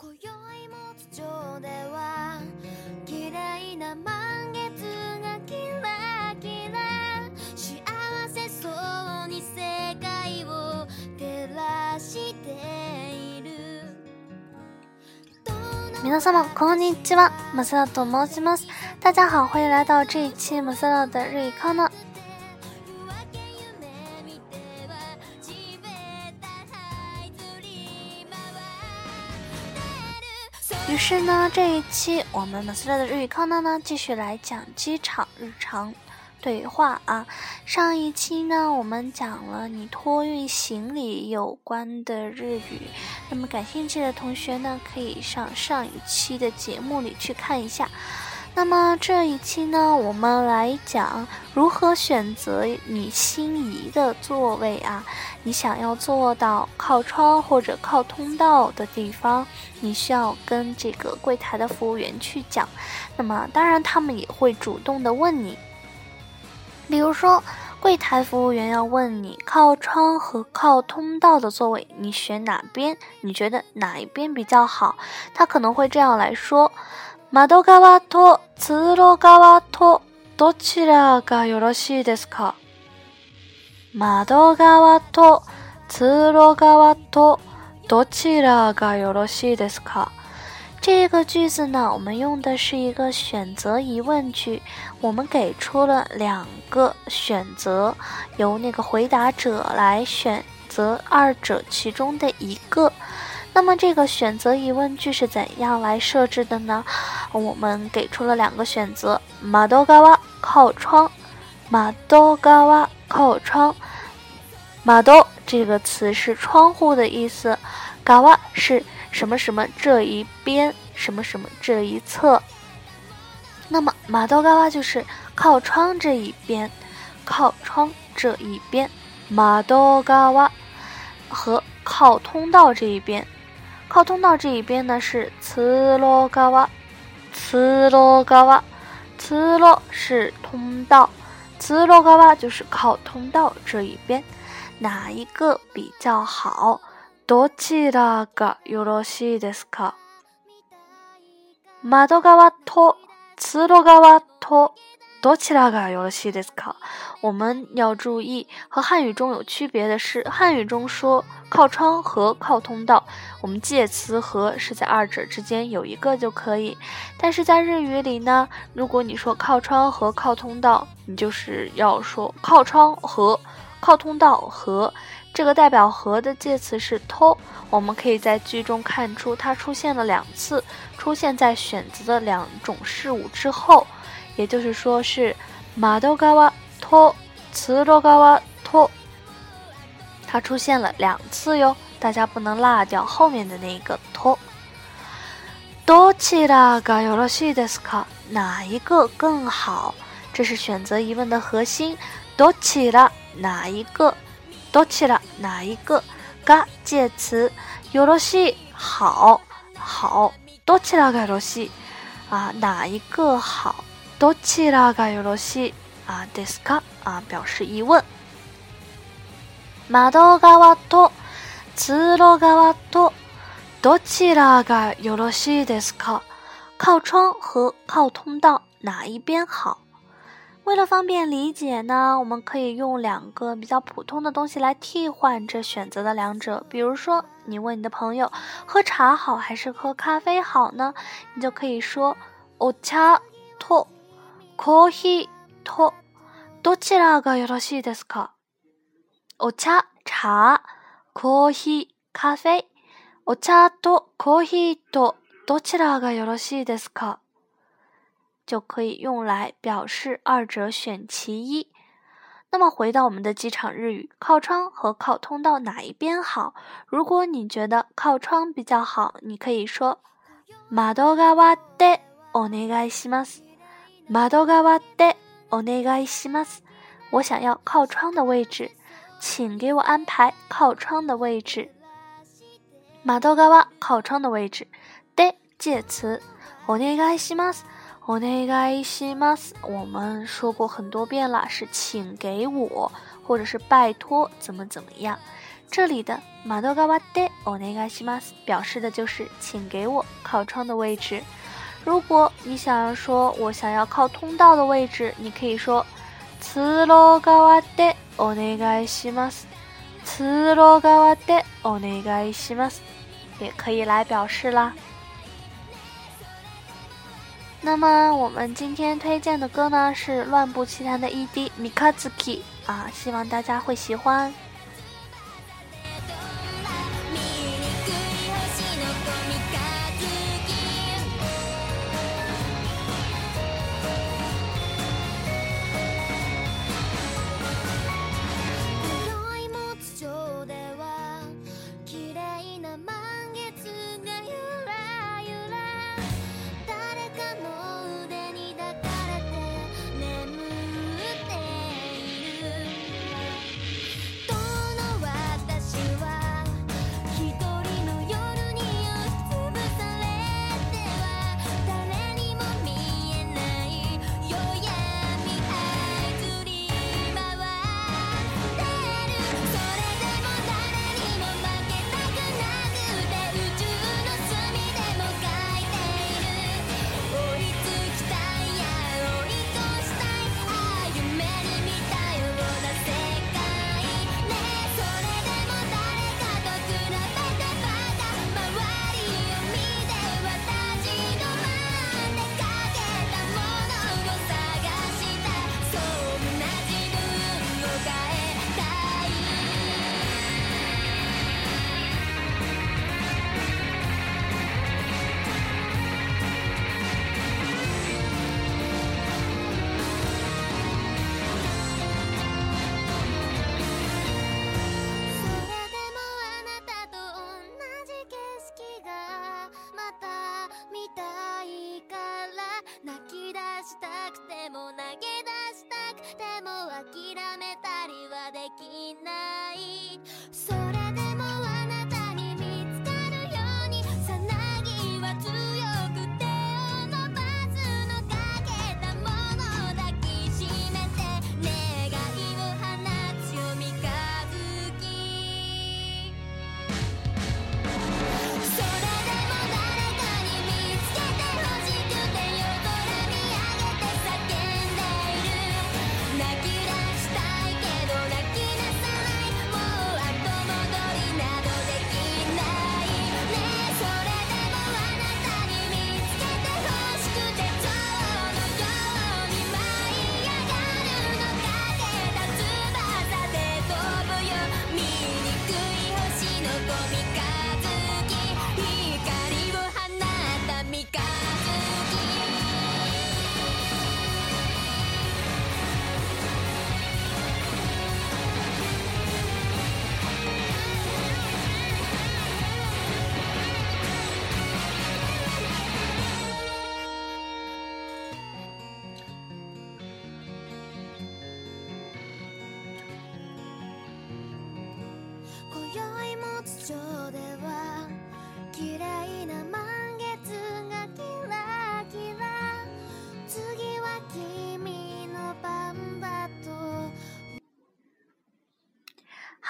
もはうに皆様こんにちはマサラと申します大家好，欢迎来到这一期 Masala 的日语课是呢，这一期我们马斯色的日语康纳呢，继续来讲机场日常对话啊。上一期呢，我们讲了你托运行李有关的日语，那么感兴趣的同学呢，可以上上一期的节目里去看一下。那么这一期呢，我们来讲如何选择你心仪的座位啊。你想要坐到靠窗或者靠通道的地方，你需要跟这个柜台的服务员去讲。那么当然，他们也会主动的问你。比如说，柜台服务员要问你靠窗和靠通道的座位，你选哪边？你觉得哪一边比较好？他可能会这样来说。窓側と通路側とどちらがよろしいですか？窓側と通路側とどちらがよろしいですか？这个句子呢，我们用的是一个选择疑问句，我们给出了两个选择，由那个回答者来选择二者其中的一个。那么这个选择疑问句是怎样来设置的呢？我们给出了两个选择：马多嘎瓦靠窗，马多嘎瓦靠窗。马多这个词是窗户的意思，嘎瓦是什么什么这一边，什么什么这一侧。那么马多嘎瓦就是靠窗这一边，靠窗这一边，马多嘎瓦和靠通道这一边。靠通道这一边呢是茨罗嘎瓦，茨罗嘎瓦，茨罗是通道，茨罗嘎瓦就是靠通道这一边，哪一个比较好？どちらがよろしいですか？窓側と通路嘎と。多起来了，有了的思考。我们要注意，和汉语中有区别的是，汉语中说靠窗和靠通道，我们介词和是在二者之间有一个就可以。但是在日语里呢，如果你说靠窗和靠通道，你就是要说靠窗和靠通道和。这个代表和的介词是偷，我们可以在句中看出它出现了两次，出现在选择的两种事物之后。也就是说是马都嘎哇托，茨都嘎哇托，它出现了两次哟，大家不能落掉后面的那一个托。多起が嘎ろ罗西で斯か？哪一个更好？这是选择疑问的核心。多起ら哪一个？多起ら哪一个？嘎介词尤罗西好，好多起了嘎尤罗西啊，哪一个好？どちらがよろしいですか？啊，表示疑问。窓側と通路側とどちらがよろしいですか？靠窗和靠通道哪一边好？为了方便理解呢，我们可以用两个比较普通的东西来替换这选择的两者。比如说，你问你的朋友喝茶好还是喝咖啡好呢？你就可以说お茶と。コーヒーとどちらがよろしいですか？お茶、茶、コーヒー、カフェ、お茶とコーヒーとどちらがよろしいですか？就可以用来表示二者选其一。那么回到我们的机场日语，靠窗和靠通道哪一边好？如果你觉得靠窗比较好，你可以说窓側でお願いします。马豆嘎瓦，de，お願いします。我想要靠窗的位置，请给我安排靠窗的位置。马豆嘎瓦，靠窗的位置。d 介词。お願いします。お願いします。我们说过很多遍了，是请给我，或者是拜托，怎么怎么样。这里的马豆嘎瓦，de，お願いします，表示的就是请给我靠窗的位置。如果你想要说我想要靠通道的位置，你可以说“つろがわでお願いします”，つろがわでお願いします，也可以来表示啦。那么我们今天推荐的歌呢是《乱步奇谭》的 ED《Mikazuki》，啊，希望大家会喜欢。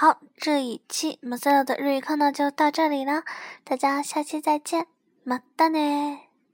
好，这一期马赛拉的日语课呢就到这里了，大家下期再见，马达呢。